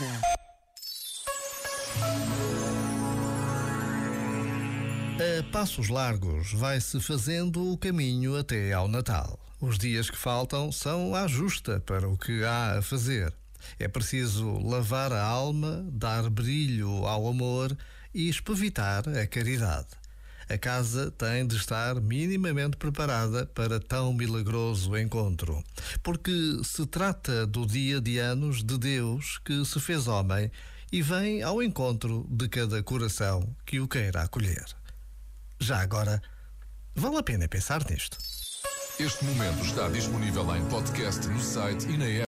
casa. A passos largos vai-se fazendo o caminho até ao Natal. Os dias que faltam são à justa para o que há a fazer. É preciso lavar a alma, dar brilho ao amor e espevitar a caridade. A casa tem de estar minimamente preparada para tão milagroso encontro, porque se trata do dia de anos de Deus que se fez homem e vem ao encontro de cada coração que o queira acolher. Já agora, vale a pena pensar nisto. Este momento está disponível em podcast no site e na app.